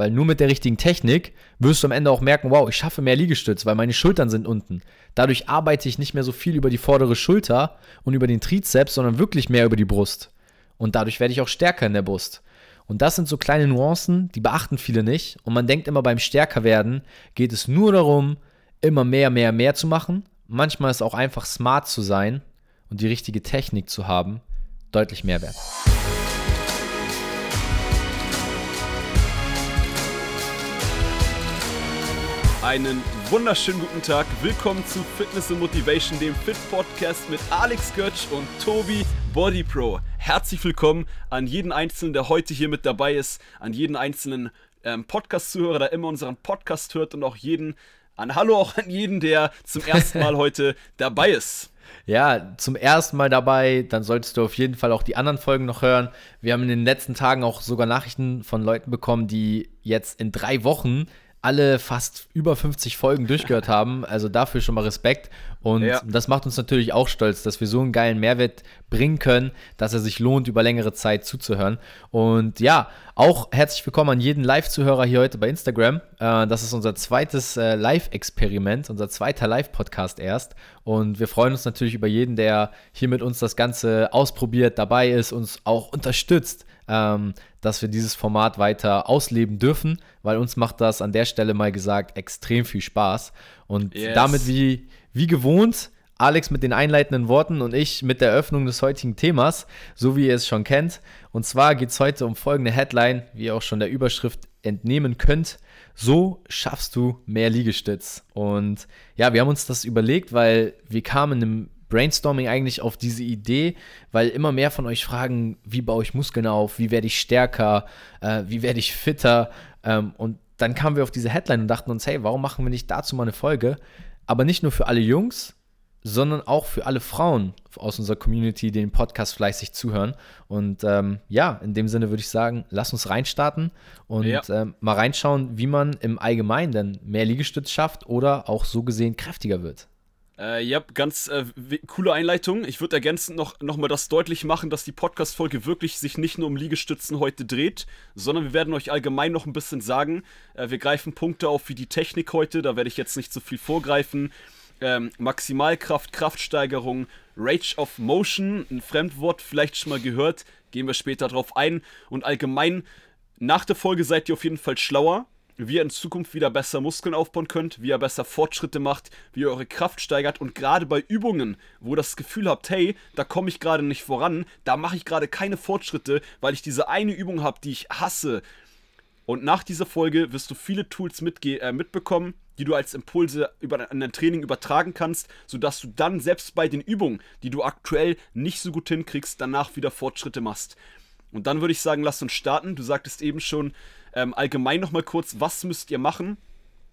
Weil nur mit der richtigen Technik wirst du am Ende auch merken, wow, ich schaffe mehr Liegestütz, weil meine Schultern sind unten. Dadurch arbeite ich nicht mehr so viel über die vordere Schulter und über den Trizeps, sondern wirklich mehr über die Brust. Und dadurch werde ich auch stärker in der Brust. Und das sind so kleine Nuancen, die beachten viele nicht. Und man denkt immer beim Stärkerwerden geht es nur darum, immer mehr, mehr, mehr zu machen. Manchmal ist auch einfach smart zu sein und die richtige Technik zu haben, deutlich mehr wert. Einen wunderschönen guten Tag. Willkommen zu Fitness and Motivation, dem Fit Podcast mit Alex Götz und Tobi Body Pro. Herzlich willkommen an jeden Einzelnen, der heute hier mit dabei ist, an jeden einzelnen ähm, Podcast-Zuhörer, der immer unseren Podcast hört und auch jeden, an Hallo auch an jeden, der zum ersten Mal heute dabei ist. Ja, zum ersten Mal dabei, dann solltest du auf jeden Fall auch die anderen Folgen noch hören. Wir haben in den letzten Tagen auch sogar Nachrichten von Leuten bekommen, die jetzt in drei Wochen alle fast über 50 Folgen durchgehört haben. Also dafür schon mal Respekt. Und ja. das macht uns natürlich auch stolz, dass wir so einen geilen Mehrwert bringen können, dass er sich lohnt, über längere Zeit zuzuhören. Und ja, auch herzlich willkommen an jeden Live-Zuhörer hier heute bei Instagram. Äh, das ist unser zweites äh, Live-Experiment, unser zweiter Live-Podcast erst. Und wir freuen uns natürlich über jeden, der hier mit uns das Ganze ausprobiert, dabei ist, uns auch unterstützt ähm, dass wir dieses Format weiter ausleben dürfen, weil uns macht das an der Stelle mal gesagt extrem viel Spaß. Und yes. damit wie, wie gewohnt, Alex mit den einleitenden Worten und ich mit der Eröffnung des heutigen Themas, so wie ihr es schon kennt. Und zwar geht es heute um folgende Headline, wie ihr auch schon der Überschrift entnehmen könnt. So schaffst du mehr Liegestütz. Und ja, wir haben uns das überlegt, weil wir kamen im Brainstorming eigentlich auf diese Idee, weil immer mehr von euch fragen, wie baue ich Muskeln auf, wie werde ich stärker, äh, wie werde ich fitter. Ähm, und dann kamen wir auf diese Headline und dachten uns, hey, warum machen wir nicht dazu mal eine Folge? Aber nicht nur für alle Jungs, sondern auch für alle Frauen aus unserer Community, die den Podcast fleißig zuhören. Und ähm, ja, in dem Sinne würde ich sagen, lass uns reinstarten und ja. ähm, mal reinschauen, wie man im Allgemeinen denn mehr Liegestütz schafft oder auch so gesehen kräftiger wird. Äh, ja, ganz äh, coole Einleitung. Ich würde ergänzend noch, noch mal das deutlich machen, dass die Podcast-Folge wirklich sich nicht nur um Liegestützen heute dreht, sondern wir werden euch allgemein noch ein bisschen sagen. Äh, wir greifen Punkte auf wie die Technik heute, da werde ich jetzt nicht so viel vorgreifen. Ähm, Maximalkraft, Kraftsteigerung, Rage of Motion, ein Fremdwort vielleicht schon mal gehört, gehen wir später drauf ein. Und allgemein, nach der Folge seid ihr auf jeden Fall schlauer wie ihr in Zukunft wieder besser Muskeln aufbauen könnt, wie ihr besser Fortschritte macht, wie ihr eure Kraft steigert und gerade bei Übungen, wo ihr das Gefühl habt, hey, da komme ich gerade nicht voran, da mache ich gerade keine Fortschritte, weil ich diese eine Übung habe, die ich hasse. Und nach dieser Folge wirst du viele Tools äh, mitbekommen, die du als Impulse über, an dein Training übertragen kannst, sodass du dann selbst bei den Übungen, die du aktuell nicht so gut hinkriegst, danach wieder Fortschritte machst. Und dann würde ich sagen, lass uns starten. Du sagtest eben schon, ähm, allgemein nochmal kurz, was müsst ihr machen,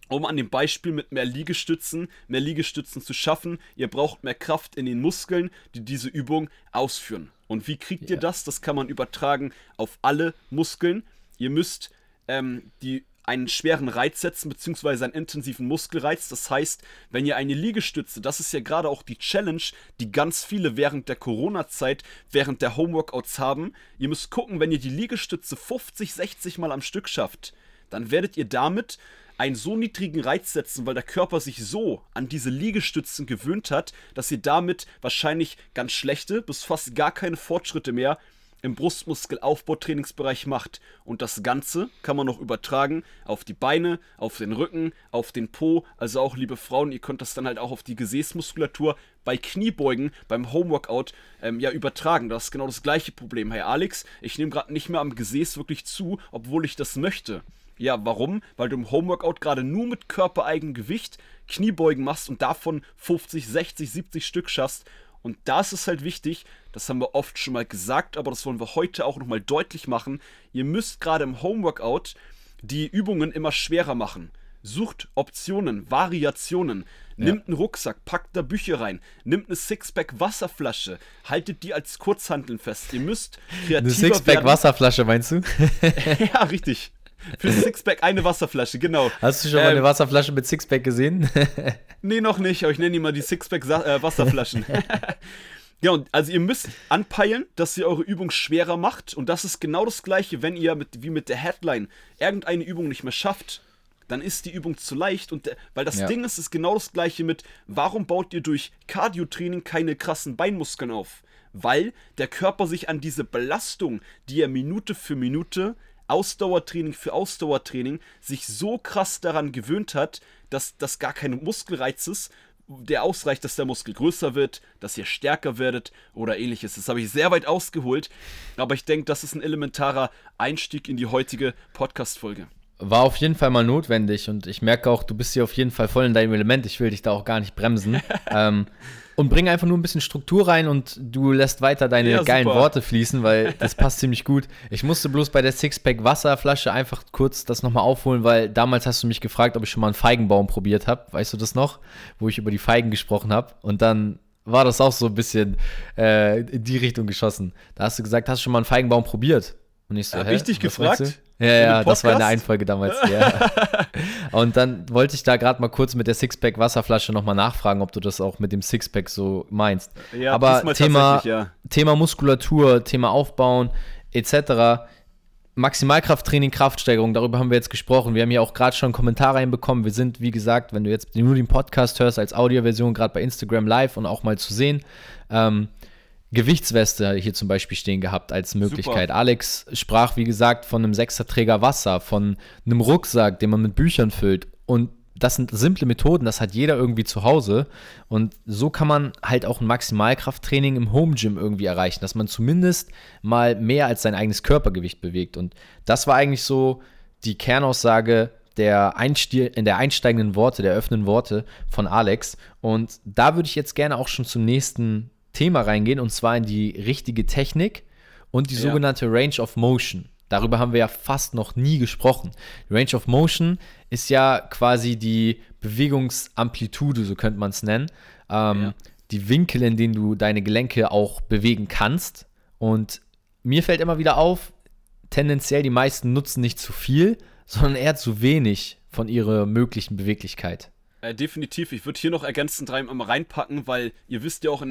um an dem Beispiel mit mehr Liegestützen, mehr Liegestützen zu schaffen. Ihr braucht mehr Kraft in den Muskeln, die diese Übung ausführen. Und wie kriegt ja. ihr das? Das kann man übertragen auf alle Muskeln. Ihr müsst ähm, die einen schweren Reiz setzen, beziehungsweise einen intensiven Muskelreiz. Das heißt, wenn ihr eine Liegestütze, das ist ja gerade auch die Challenge, die ganz viele während der Corona-Zeit, während der Homeworkouts haben. Ihr müsst gucken, wenn ihr die Liegestütze 50, 60 Mal am Stück schafft, dann werdet ihr damit einen so niedrigen Reiz setzen, weil der Körper sich so an diese Liegestützen gewöhnt hat, dass ihr damit wahrscheinlich ganz schlechte bis fast gar keine Fortschritte mehr im Brustmuskelaufbautrainingsbereich macht. Und das Ganze kann man noch übertragen auf die Beine, auf den Rücken, auf den Po. Also auch, liebe Frauen, ihr könnt das dann halt auch auf die Gesäßmuskulatur bei Kniebeugen, beim Homeworkout ähm, ja übertragen. Das ist genau das gleiche Problem. Hey Alex, ich nehme gerade nicht mehr am Gesäß wirklich zu, obwohl ich das möchte. Ja, warum? Weil du im Homeworkout gerade nur mit körpereigenem Gewicht Kniebeugen machst und davon 50, 60, 70 Stück schaffst und da ist halt wichtig, das haben wir oft schon mal gesagt, aber das wollen wir heute auch nochmal deutlich machen. Ihr müsst gerade im Homeworkout die Übungen immer schwerer machen. Sucht Optionen, Variationen. Nimmt ja. einen Rucksack, packt da Bücher rein, nimmt eine Sixpack Wasserflasche, haltet die als Kurzhanteln fest. Ihr müsst kreativer Eine Sixpack Wasserflasche meinst du? ja, richtig. Für Sixpack eine Wasserflasche, genau. Hast du schon ähm, mal eine Wasserflasche mit Sixpack gesehen? nee, noch nicht, aber ich nenne die mal die Sixpack äh, Wasserflaschen. Ja, also ihr müsst anpeilen, dass ihr eure Übung schwerer macht. Und das ist genau das gleiche, wenn ihr mit, wie mit der Headline irgendeine Übung nicht mehr schafft, dann ist die Übung zu leicht. Und der, weil das ja. Ding ist, ist genau das gleiche mit, warum baut ihr durch Cardio-Training keine krassen Beinmuskeln auf? Weil der Körper sich an diese Belastung, die er Minute für Minute Ausdauertraining für Ausdauertraining sich so krass daran gewöhnt hat, dass das gar kein Muskelreiz ist, der ausreicht, dass der Muskel größer wird, dass ihr stärker werdet oder ähnliches. Das habe ich sehr weit ausgeholt, aber ich denke, das ist ein elementarer Einstieg in die heutige Podcast-Folge war auf jeden Fall mal notwendig und ich merke auch, du bist hier auf jeden Fall voll in deinem Element. Ich will dich da auch gar nicht bremsen. ähm, und bring einfach nur ein bisschen Struktur rein und du lässt weiter deine ja, geilen Worte fließen, weil das passt ziemlich gut. Ich musste bloß bei der Sixpack Wasserflasche einfach kurz das nochmal aufholen, weil damals hast du mich gefragt, ob ich schon mal einen Feigenbaum probiert habe. Weißt du das noch? Wo ich über die Feigen gesprochen habe. Und dann war das auch so ein bisschen äh, in die Richtung geschossen. Da hast du gesagt, hast du schon mal einen Feigenbaum probiert? Und ich so, hä, richtig gefragt? Ja, ja, das war eine Einfolge damals. ja. Und dann wollte ich da gerade mal kurz mit der Sixpack Wasserflasche nochmal nachfragen, ob du das auch mit dem Sixpack so meinst. Ja, Aber Thema, ja. Thema Muskulatur, Thema Aufbauen etc. Maximalkrafttraining, Kraftsteigerung, darüber haben wir jetzt gesprochen. Wir haben ja auch gerade schon Kommentare reinbekommen. Wir sind, wie gesagt, wenn du jetzt nur den Podcast hörst, als Audioversion gerade bei Instagram live und auch mal zu sehen. Ähm, Gewichtsweste hier zum Beispiel stehen gehabt als Möglichkeit. Super. Alex sprach, wie gesagt, von einem Sechserträger Wasser, von einem Rucksack, den man mit Büchern füllt. Und das sind simple Methoden, das hat jeder irgendwie zu Hause. Und so kann man halt auch ein Maximalkrafttraining im Home Gym irgendwie erreichen, dass man zumindest mal mehr als sein eigenes Körpergewicht bewegt. Und das war eigentlich so die Kernaussage der in der einsteigenden Worte, der öffnenden Worte von Alex. Und da würde ich jetzt gerne auch schon zum nächsten Thema reingehen und zwar in die richtige Technik und die ja. sogenannte Range of Motion. Darüber haben wir ja fast noch nie gesprochen. Range of Motion ist ja quasi die Bewegungsamplitude, so könnte man es nennen. Ähm, ja. Die Winkel, in denen du deine Gelenke auch bewegen kannst. Und mir fällt immer wieder auf, tendenziell die meisten nutzen nicht zu viel, sondern eher zu wenig von ihrer möglichen Beweglichkeit. Äh, definitiv. Ich würde hier noch ergänzend reinpacken, weil ihr wisst ja auch,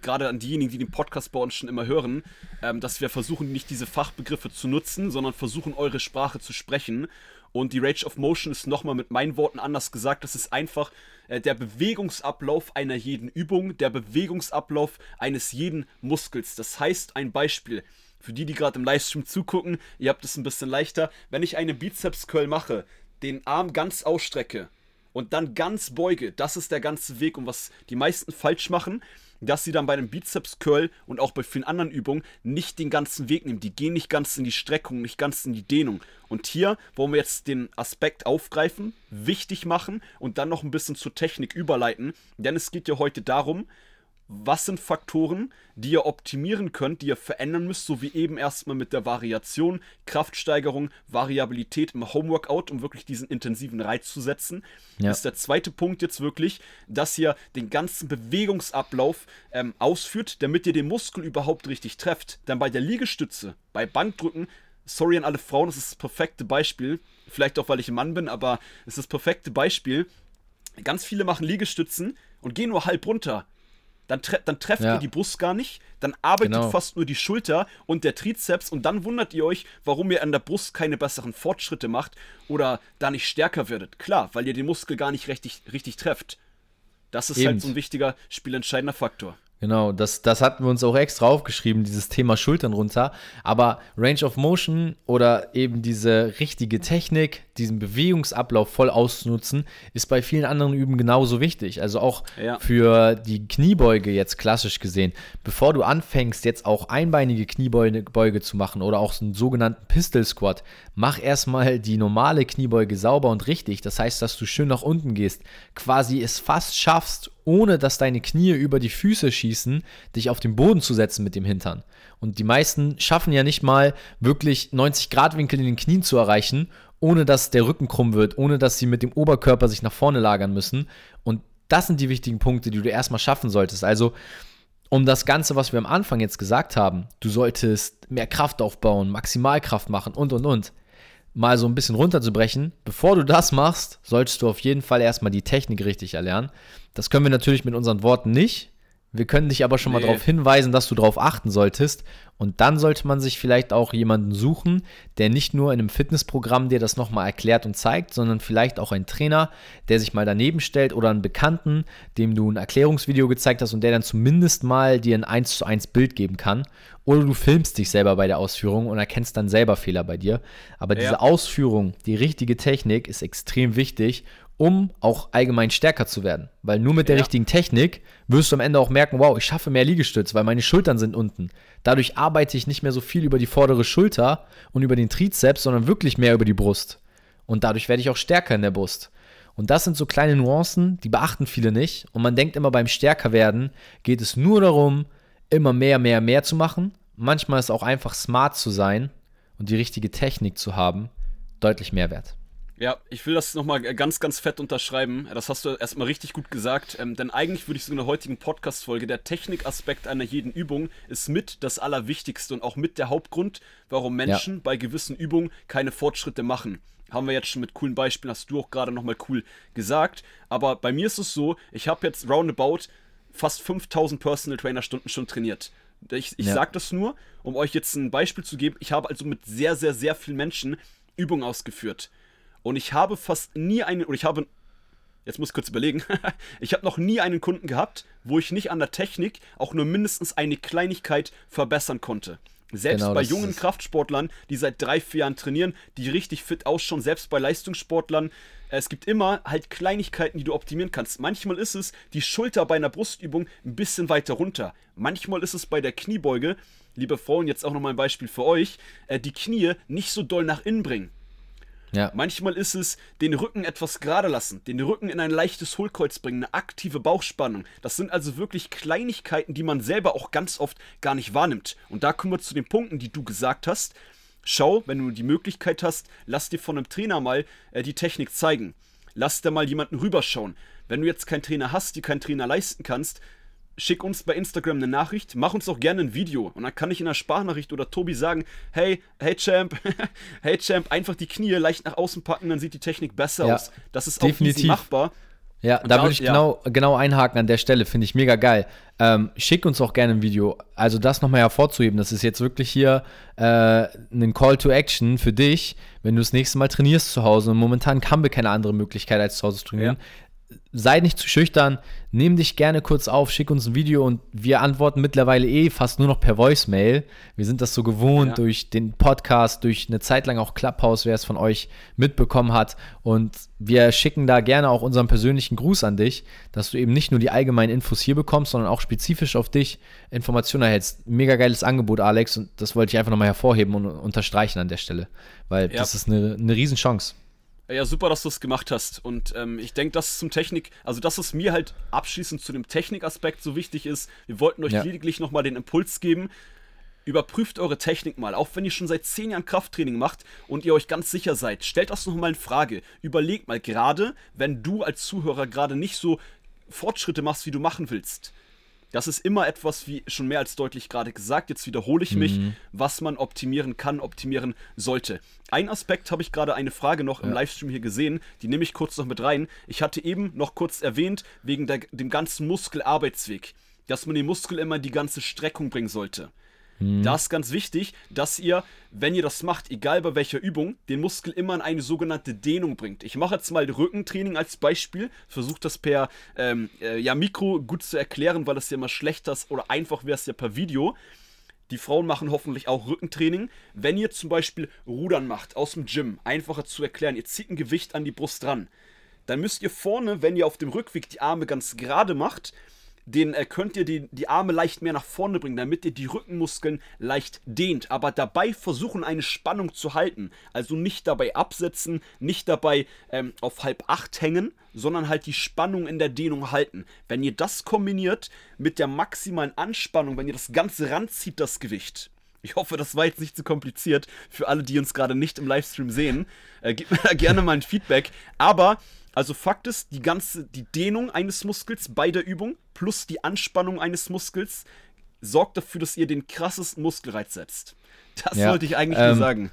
gerade an diejenigen, die den Podcast bei uns schon immer hören, ähm, dass wir versuchen, nicht diese Fachbegriffe zu nutzen, sondern versuchen, eure Sprache zu sprechen. Und die Rage of Motion ist nochmal mit meinen Worten anders gesagt. Das ist einfach äh, der Bewegungsablauf einer jeden Übung, der Bewegungsablauf eines jeden Muskels. Das heißt, ein Beispiel. Für die, die gerade im Livestream zugucken, ihr habt es ein bisschen leichter. Wenn ich eine Bizeps-Curl mache, den Arm ganz ausstrecke, und dann ganz beuge. Das ist der ganze Weg und was die meisten falsch machen, dass sie dann bei einem Bizeps Curl und auch bei vielen anderen Übungen nicht den ganzen Weg nehmen. Die gehen nicht ganz in die Streckung, nicht ganz in die Dehnung. Und hier wollen wir jetzt den Aspekt aufgreifen, wichtig machen und dann noch ein bisschen zur Technik überleiten, denn es geht ja heute darum, was sind Faktoren, die ihr optimieren könnt, die ihr verändern müsst, so wie eben erstmal mit der Variation, Kraftsteigerung, Variabilität im Homeworkout, um wirklich diesen intensiven Reiz zu setzen. Ja. Ist der zweite Punkt jetzt wirklich, dass ihr den ganzen Bewegungsablauf ähm, ausführt, damit ihr den Muskel überhaupt richtig trefft. Denn bei der Liegestütze, bei Bankdrücken, sorry an alle Frauen, das ist das perfekte Beispiel. Vielleicht auch, weil ich ein Mann bin, aber es ist das perfekte Beispiel. Ganz viele machen Liegestützen und gehen nur halb runter dann, tre dann trefft ja. ihr die Brust gar nicht, dann arbeitet genau. fast nur die Schulter und der Trizeps und dann wundert ihr euch, warum ihr an der Brust keine besseren Fortschritte macht oder da nicht stärker werdet. Klar, weil ihr den Muskel gar nicht richtig, richtig trefft. Das ist halt Eben. halt so ein wichtiger, spielentscheidender Faktor. Genau, das, das hatten wir uns auch extra aufgeschrieben, dieses Thema Schultern runter. Aber Range of Motion oder eben diese richtige Technik, diesen Bewegungsablauf voll auszunutzen, ist bei vielen anderen Üben genauso wichtig. Also auch ja. für die Kniebeuge jetzt klassisch gesehen. Bevor du anfängst, jetzt auch einbeinige Kniebeuge zu machen oder auch so einen sogenannten Pistol Squat, mach erstmal die normale Kniebeuge sauber und richtig. Das heißt, dass du schön nach unten gehst, quasi es fast schaffst, ohne dass deine Knie über die Füße schießen, dich auf den Boden zu setzen mit dem Hintern. Und die meisten schaffen ja nicht mal wirklich 90 Grad Winkel in den Knien zu erreichen, ohne dass der Rücken krumm wird, ohne dass sie mit dem Oberkörper sich nach vorne lagern müssen. Und das sind die wichtigen Punkte, die du erstmal schaffen solltest. Also, um das Ganze, was wir am Anfang jetzt gesagt haben, du solltest mehr Kraft aufbauen, Maximalkraft machen und und und mal so ein bisschen runterzubrechen, bevor du das machst, solltest du auf jeden Fall erstmal die Technik richtig erlernen. Das können wir natürlich mit unseren Worten nicht. Wir können dich aber schon nee. mal darauf hinweisen, dass du darauf achten solltest. Und dann sollte man sich vielleicht auch jemanden suchen, der nicht nur in einem Fitnessprogramm dir das nochmal erklärt und zeigt, sondern vielleicht auch einen Trainer, der sich mal daneben stellt oder einen Bekannten, dem du ein Erklärungsvideo gezeigt hast und der dann zumindest mal dir ein 1 zu 1 Bild geben kann. Oder du filmst dich selber bei der Ausführung und erkennst dann selber Fehler bei dir. Aber ja. diese Ausführung, die richtige Technik ist extrem wichtig um auch allgemein stärker zu werden. Weil nur mit der ja. richtigen Technik wirst du am Ende auch merken, wow, ich schaffe mehr Liegestütz, weil meine Schultern sind unten. Dadurch arbeite ich nicht mehr so viel über die vordere Schulter und über den Trizeps, sondern wirklich mehr über die Brust. Und dadurch werde ich auch stärker in der Brust. Und das sind so kleine Nuancen, die beachten viele nicht. Und man denkt immer beim Stärkerwerden geht es nur darum, immer mehr, mehr, mehr zu machen. Manchmal ist auch einfach smart zu sein und die richtige Technik zu haben, deutlich mehr wert. Ja, ich will das nochmal ganz, ganz fett unterschreiben. Das hast du erstmal richtig gut gesagt. Ähm, denn eigentlich würde ich so in der heutigen Podcast-Folge, der Technikaspekt einer jeden Übung ist mit das Allerwichtigste und auch mit der Hauptgrund, warum Menschen ja. bei gewissen Übungen keine Fortschritte machen. Haben wir jetzt schon mit coolen Beispielen, hast du auch gerade nochmal cool gesagt. Aber bei mir ist es so, ich habe jetzt roundabout fast 5000 Personal Trainer Stunden schon trainiert. Ich, ich ja. sage das nur, um euch jetzt ein Beispiel zu geben. Ich habe also mit sehr, sehr, sehr vielen Menschen Übungen ausgeführt. Und ich habe fast nie einen, oder ich habe, jetzt muss ich kurz überlegen, ich habe noch nie einen Kunden gehabt, wo ich nicht an der Technik auch nur mindestens eine Kleinigkeit verbessern konnte. Selbst genau, bei jungen Kraftsportlern, die seit drei, vier Jahren trainieren, die richtig fit ausschauen, selbst bei Leistungssportlern, es gibt immer halt Kleinigkeiten, die du optimieren kannst. Manchmal ist es die Schulter bei einer Brustübung ein bisschen weiter runter. Manchmal ist es bei der Kniebeuge, liebe Frauen, jetzt auch nochmal ein Beispiel für euch, äh, die Knie nicht so doll nach innen bringen. Ja. Manchmal ist es den Rücken etwas gerade lassen, den Rücken in ein leichtes Hohlkreuz bringen, eine aktive Bauchspannung. Das sind also wirklich Kleinigkeiten, die man selber auch ganz oft gar nicht wahrnimmt. Und da kommen wir zu den Punkten, die du gesagt hast. Schau, wenn du die Möglichkeit hast, lass dir von einem Trainer mal äh, die Technik zeigen. Lass dir mal jemanden rüberschauen. Wenn du jetzt keinen Trainer hast, die keinen Trainer leisten kannst, schick uns bei Instagram eine Nachricht, mach uns auch gerne ein Video und dann kann ich in einer Sprachnachricht oder Tobi sagen, hey, hey Champ, hey Champ, einfach die Knie leicht nach außen packen, dann sieht die Technik besser ja, aus. Das ist definitiv. auch machbar. Ja, und da würde ich ja. genau, genau einhaken an der Stelle, finde ich mega geil. Ähm, schick uns auch gerne ein Video. Also das nochmal hervorzuheben, das ist jetzt wirklich hier äh, ein Call to Action für dich, wenn du das nächste Mal trainierst zu Hause. Und momentan haben wir keine andere Möglichkeit, als zu Hause zu trainieren. Ja sei nicht zu schüchtern, nimm dich gerne kurz auf, schick uns ein Video und wir antworten mittlerweile eh fast nur noch per Voicemail. Wir sind das so gewohnt ja. durch den Podcast, durch eine Zeit lang auch Clubhouse, wer es von euch mitbekommen hat. Und wir schicken da gerne auch unseren persönlichen Gruß an dich, dass du eben nicht nur die allgemeinen Infos hier bekommst, sondern auch spezifisch auf dich Informationen erhältst. Mega geiles Angebot, Alex, und das wollte ich einfach nochmal hervorheben und unterstreichen an der Stelle, weil ja. das ist eine, eine Riesenchance. Ja, super, dass du es gemacht hast. Und ähm, ich denke, dass zum Technik, also dass es mir halt abschließend zu dem Technikaspekt so wichtig ist. Wir wollten euch ja. lediglich nochmal den Impuls geben. Überprüft eure Technik mal, auch wenn ihr schon seit 10 Jahren Krafttraining macht und ihr euch ganz sicher seid. Stellt das nochmal in Frage. Überlegt mal, gerade wenn du als Zuhörer gerade nicht so Fortschritte machst, wie du machen willst das ist immer etwas, wie schon mehr als deutlich gerade gesagt, jetzt wiederhole ich mich, mhm. was man optimieren kann, optimieren sollte. Ein Aspekt habe ich gerade eine Frage noch ja. im Livestream hier gesehen, die nehme ich kurz noch mit rein. Ich hatte eben noch kurz erwähnt, wegen der, dem ganzen Muskelarbeitsweg, dass man den Muskel immer in die ganze Streckung bringen sollte. Mhm. Da ist ganz wichtig, dass ihr, wenn ihr das macht, egal bei welcher Übung, den Muskel immer in eine sogenannte Dehnung bringt. Ich mache jetzt mal Rückentraining als Beispiel, versuche das per ähm, äh, ja, Mikro gut zu erklären, weil das ja immer schlechter ist oder einfach wäre es ja per Video. Die Frauen machen hoffentlich auch Rückentraining. Wenn ihr zum Beispiel Rudern macht aus dem Gym, einfacher zu erklären, ihr zieht ein Gewicht an die Brust dran, dann müsst ihr vorne, wenn ihr auf dem Rückweg die Arme ganz gerade macht, den äh, könnt ihr die, die Arme leicht mehr nach vorne bringen, damit ihr die Rückenmuskeln leicht dehnt, aber dabei versuchen eine Spannung zu halten. Also nicht dabei absetzen, nicht dabei ähm, auf halb acht hängen, sondern halt die Spannung in der Dehnung halten. Wenn ihr das kombiniert mit der maximalen Anspannung, wenn ihr das Ganze ranzieht, das Gewicht, ich hoffe, das war jetzt nicht zu kompliziert für alle, die uns gerade nicht im Livestream sehen. Äh, gebt mir da gerne mal ein Feedback. Aber also Fakt ist, die ganze, die Dehnung eines Muskels bei der Übung plus die Anspannung eines Muskels sorgt dafür, dass ihr den krassesten Muskelreiz setzt. Das ja, wollte ich eigentlich ähm, nur sagen.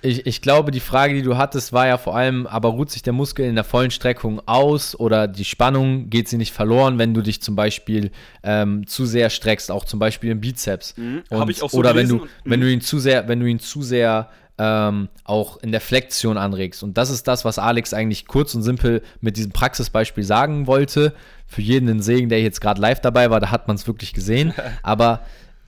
Ich, ich glaube, die Frage, die du hattest, war ja vor allem, aber ruht sich der Muskel in der vollen Streckung aus oder die Spannung geht sie nicht verloren, wenn du dich zum Beispiel ähm, zu sehr streckst, auch zum Beispiel im Bizeps. Mhm, Habe ich auch so Oder gelesen. wenn du, wenn du ihn zu sehr, wenn du ihn zu sehr ähm, auch in der Flexion anregst. Und das ist das, was Alex eigentlich kurz und simpel mit diesem Praxisbeispiel sagen wollte. Für jeden ein Segen, der jetzt gerade live dabei war, da hat man es wirklich gesehen. Aber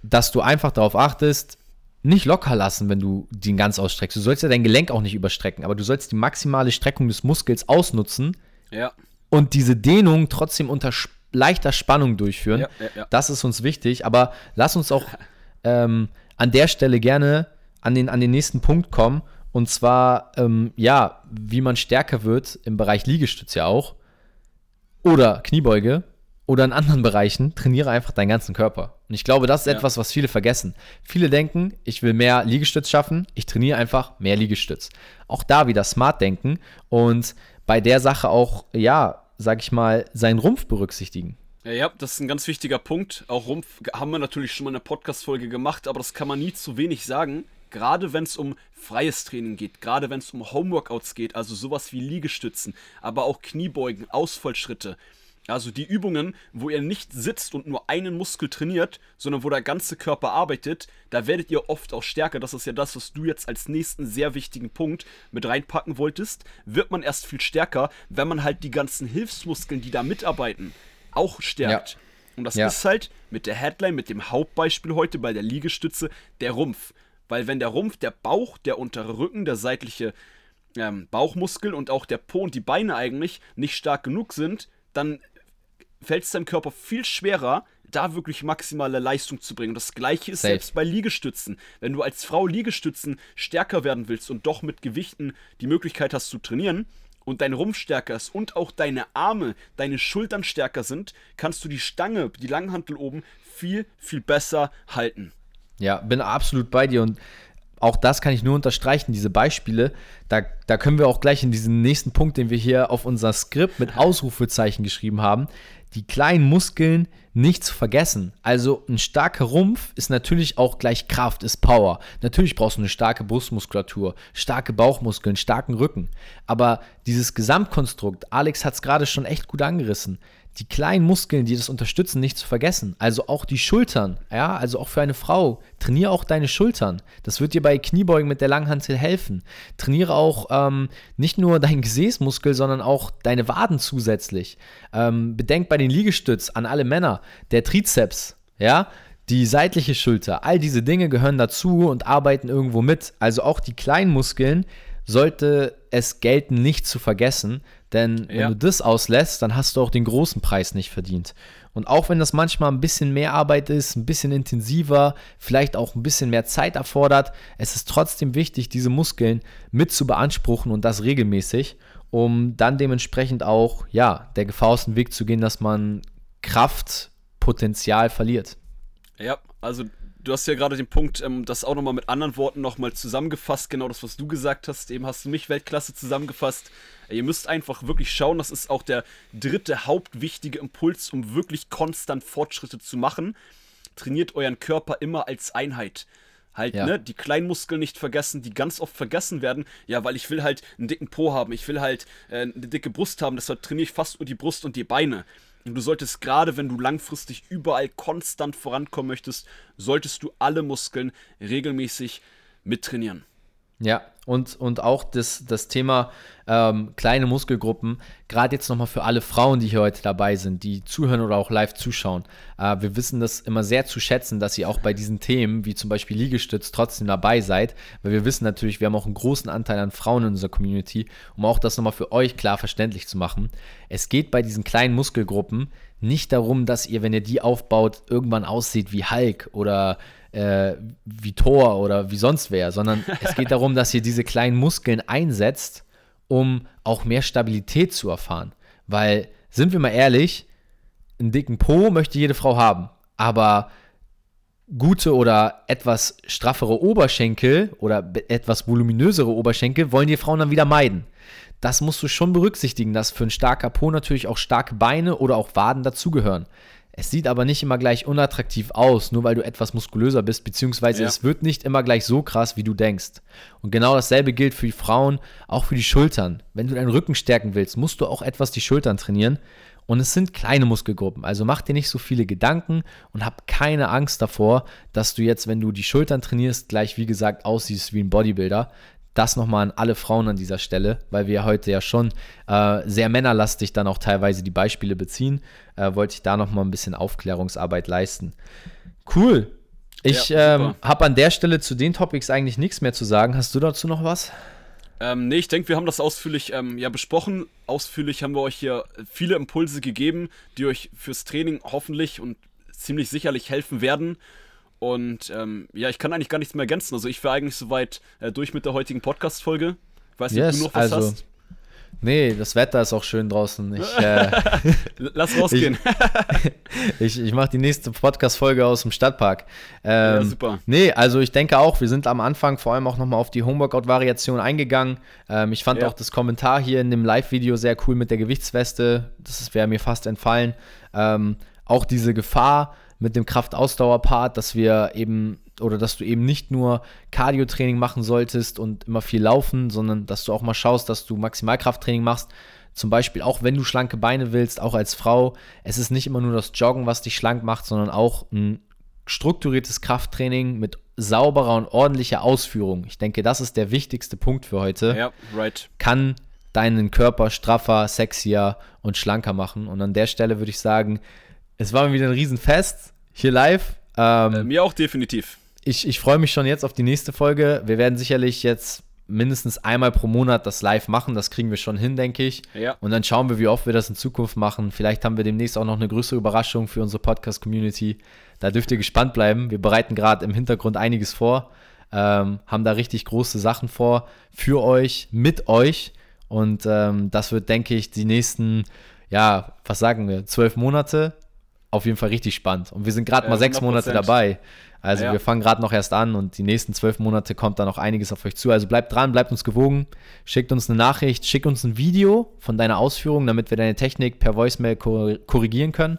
dass du einfach darauf achtest, nicht locker lassen, wenn du den ganz ausstreckst. Du sollst ja dein Gelenk auch nicht überstrecken, aber du sollst die maximale Streckung des Muskels ausnutzen Ja. und diese Dehnung trotzdem unter leichter Spannung durchführen. Ja, ja. Das ist uns wichtig, aber lass uns auch ähm, an der Stelle gerne an den, an den nächsten Punkt kommen. Und zwar, ähm, ja, wie man stärker wird im Bereich Liegestütz ja auch. Oder Kniebeuge. Oder in anderen Bereichen. Trainiere einfach deinen ganzen Körper. Und ich glaube, das ist Ja. etwas, was viele vergessen. Viele denken, ich will mehr Liegestütz schaffen. Ich trainiere einfach mehr Liegestütz. Auch da wieder smart denken. Und bei der Sache auch, ja, sag ich mal, seinen Rumpf berücksichtigen. Ja, ja, das ist ein ganz wichtiger Punkt. Auch Rumpf haben wir natürlich schon mal in der Podcast-Folge gemacht, aber das kann man nie zu wenig sagen. Gerade wenn es um freies Training geht, gerade wenn es um Homeworkouts geht, also sowas wie Liegestützen, aber auch Kniebeugen, Ausfallschritte. Also die Übungen, wo ihr nicht sitzt und nur einen Muskel trainiert, sondern wo der ganze Körper arbeitet, da werdet ihr oft auch stärker. Das ist ja das, was du jetzt als nächsten sehr wichtigen Punkt mit reinpacken wolltest. Wird man erst viel stärker, wenn man halt die ganzen Hilfsmuskeln, die da mitarbeiten, auch stärkt. Ja. Und das Ja. ist halt mit der Headline, mit dem Hauptbeispiel heute bei der Liegestütze, der Rumpf. Weil wenn der Rumpf, der Bauch, der untere Rücken, der seitliche ähm, Bauchmuskel und auch der Po und die Beine eigentlich nicht stark genug sind, dann fällt es deinem Körper viel schwerer, da wirklich maximale Leistung zu bringen. Und das gleiche ist Safe. selbst bei Liegestützen. Wenn du als Frau Liegestützen stärker werden willst und doch mit Gewichten die Möglichkeit hast zu trainieren und dein Rumpf stärker ist und auch deine Arme, deine Schultern stärker sind, kannst du die Stange, die Langhantel oben viel, viel besser halten. Ja, bin absolut bei dir und auch das kann ich nur unterstreichen, diese Beispiele. Da, da können wir auch gleich in diesen nächsten Punkt, den wir hier auf unser Skript mit Ausrufezeichen geschrieben haben, die kleinen Muskeln nicht zu vergessen. Also ein starker Rumpf ist natürlich auch gleich Kraft, ist Power. Natürlich brauchst du eine starke Brustmuskulatur, starke Bauchmuskeln, starken Rücken. Aber dieses Gesamtkonstrukt, Alex hat es gerade schon echt gut angerissen, die kleinen Muskeln, die das unterstützen, nicht zu vergessen. Also auch die Schultern, ja, also auch für eine Frau. Trainiere auch deine Schultern. Das wird dir bei Kniebeugen mit der Langhantel helfen. Trainiere auch ähm, nicht nur deinen Gesäßmuskel, sondern auch deine Waden zusätzlich. Ähm, bedenk bei den Liegestütz an alle Männer, der Trizeps, ja, die seitliche Schulter, all diese Dinge gehören dazu und arbeiten irgendwo mit. Also auch die kleinen Muskeln sollte es gelten, nicht zu vergessen, denn wenn Ja. du das auslässt, dann hast du auch den großen Preis nicht verdient. Und auch wenn das manchmal ein bisschen mehr Arbeit ist, ein bisschen intensiver, vielleicht auch ein bisschen mehr Zeit erfordert, es ist trotzdem wichtig, diese Muskeln mit zu beanspruchen und das regelmäßig, um dann dementsprechend auch, ja, der Gefahr aus dem Weg zu gehen, dass man Kraftpotenzial verliert. Ja, also du hast ja gerade den Punkt, ähm, das auch nochmal mit anderen Worten nochmal zusammengefasst, genau das, was du gesagt hast. Eben hast du mich Weltklasse zusammengefasst. Äh, Ihr müsst einfach wirklich schauen, das ist auch der dritte hauptwichtige Impuls, um wirklich konstant Fortschritte zu machen. Trainiert euren Körper immer als Einheit. Halt, Ja. ne, die kleinen Muskeln nicht vergessen, die ganz oft vergessen werden. Ja, weil ich will halt einen dicken Po haben, ich will halt äh, eine dicke Brust haben, deshalb trainiere ich fast nur die Brust und die Beine. Und du solltest gerade, wenn du langfristig überall konstant vorankommen möchtest, solltest du alle Muskeln regelmäßig mittrainieren. Ja, und, und auch das, das Thema ähm, kleine Muskelgruppen, gerade jetzt nochmal für alle Frauen, die hier heute dabei sind, die zuhören oder auch live zuschauen. Äh, wir wissen das immer sehr zu schätzen, dass ihr auch bei diesen Themen, wie zum Beispiel Liegestütz, trotzdem dabei seid, weil wir wissen natürlich, wir haben auch einen großen Anteil an Frauen in unserer Community, um auch das nochmal für euch klar verständlich zu machen. Es geht bei diesen kleinen Muskelgruppen nicht darum, dass ihr, wenn ihr die aufbaut, irgendwann aussieht wie Hulk oder äh, wie Thor oder wie sonst wer, sondern es geht darum, dass ihr diese kleinen Muskeln einsetzt, um auch mehr Stabilität zu erfahren. Weil, sind wir mal ehrlich, einen dicken Po möchte jede Frau haben, aber gute oder etwas straffere Oberschenkel oder etwas voluminösere Oberschenkel wollen die Frauen dann wieder meiden. Das musst du schon berücksichtigen, dass für ein starker Po natürlich auch starke Beine oder auch Waden dazugehören. Es sieht aber nicht immer gleich unattraktiv aus, nur weil du etwas muskulöser bist, beziehungsweise ja. es wird nicht immer gleich so krass, wie du denkst. Und genau dasselbe gilt für die Frauen, auch für die Schultern. Wenn du deinen Rücken stärken willst, musst du auch etwas die Schultern trainieren. Und es sind kleine Muskelgruppen, also mach dir nicht so viele Gedanken und hab keine Angst davor, dass du jetzt, wenn du die Schultern trainierst, gleich wie gesagt aussiehst wie ein Bodybuilder. Das nochmal an alle Frauen an dieser Stelle, weil wir heute ja schon äh, sehr männerlastig dann auch teilweise die Beispiele beziehen, äh, wollte ich da nochmal ein bisschen Aufklärungsarbeit leisten. Cool. Ich ja, ähm, habe an der Stelle zu den Topics eigentlich nichts mehr zu sagen. Hast du dazu noch was? Ähm, nee, ich denke, wir haben das ausführlich ähm, ja, besprochen. Ausführlich haben wir euch hier viele Impulse gegeben, die euch fürs Training hoffentlich und ziemlich sicherlich helfen werden. Und ähm, ja, ich kann eigentlich gar nichts mehr ergänzen. Also ich wäre eigentlich soweit äh, durch mit der heutigen Podcast-Folge. Weiß nicht, yes, ob du noch was also, hast. Nee, das Wetter ist auch schön draußen. Ich, äh, Lass rausgehen. ich ich, ich mache die nächste Podcast-Folge aus dem Stadtpark. Ähm, ja, super. Nee, also ich denke auch, wir sind am Anfang vor allem auch nochmal auf die Homeworkout-Variation eingegangen. Ähm, ich fand ja. auch das Kommentar hier in dem Live-Video sehr cool mit der Gewichtsweste. Das wäre mir fast entfallen. Ähm, auch diese Gefahr mit dem Kraftausdauer-Part, dass wir eben oder dass du eben nicht nur Cardio-Training machen solltest und immer viel laufen, sondern dass du auch mal schaust, dass du Maximalkrafttraining machst. Zum Beispiel auch wenn du schlanke Beine willst, auch als Frau. Es ist nicht immer nur das Joggen, was dich schlank macht, sondern auch ein strukturiertes Krafttraining mit sauberer und ordentlicher Ausführung. Ich denke, das ist der wichtigste Punkt für heute. Ja, right. Kann deinen Körper straffer, sexier und schlanker machen. Und an der Stelle würde ich sagen, es war wieder ein Riesenfest hier live. Ähm, äh, mir auch definitiv ich, ich freue mich schon jetzt auf die nächste Folge. Wir werden sicherlich jetzt mindestens einmal pro Monat das live machen. Das kriegen wir schon hin, denke ich. Ja. Und dann schauen wir, wie oft wir das in Zukunft machen. Vielleicht haben wir demnächst auch noch eine größere Überraschung für unsere Podcast-Community. Da dürft ihr gespannt bleiben. Wir bereiten gerade im Hintergrund einiges vor, ähm, haben da richtig große Sachen vor für euch, mit euch. Und ähm, das wird, denke ich, die nächsten, ja, was sagen wir, zwölf Monate auf jeden Fall richtig spannend. Und wir sind gerade ja, mal sechs 100%. Monate dabei. Also ja. wir fangen gerade noch erst an und die nächsten zwölf Monate kommt da noch einiges auf euch zu. Also bleibt dran, bleibt uns gewogen, schickt uns eine Nachricht, schickt uns ein Video von deiner Ausführung, damit wir deine Technik per Voicemail korrigieren können.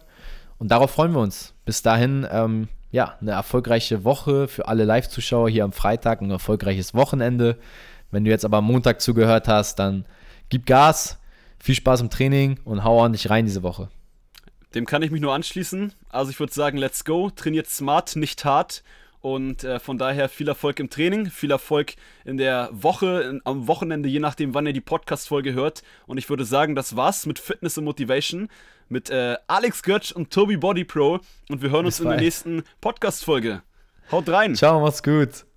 Und darauf freuen wir uns. Bis dahin, ähm, ja, eine erfolgreiche Woche für alle Live-Zuschauer hier am Freitag, ein erfolgreiches Wochenende. Wenn du jetzt aber am Montag zugehört hast, dann gib Gas, viel Spaß im Training und hau ordentlich rein diese Woche. Dem kann ich mich nur anschließen. Also ich würde sagen, let's go. Trainiert smart, nicht hart. Und äh, von daher viel Erfolg im Training, viel Erfolg in der Woche, in, am Wochenende, je nachdem, wann ihr die Podcast-Folge hört. Und ich würde sagen, das war's mit Fitness und Motivation mit äh, Alex Götz und Toby Body Pro. Und wir hören Bis uns in der nächsten Podcast-Folge. Haut rein. Ciao, macht's gut.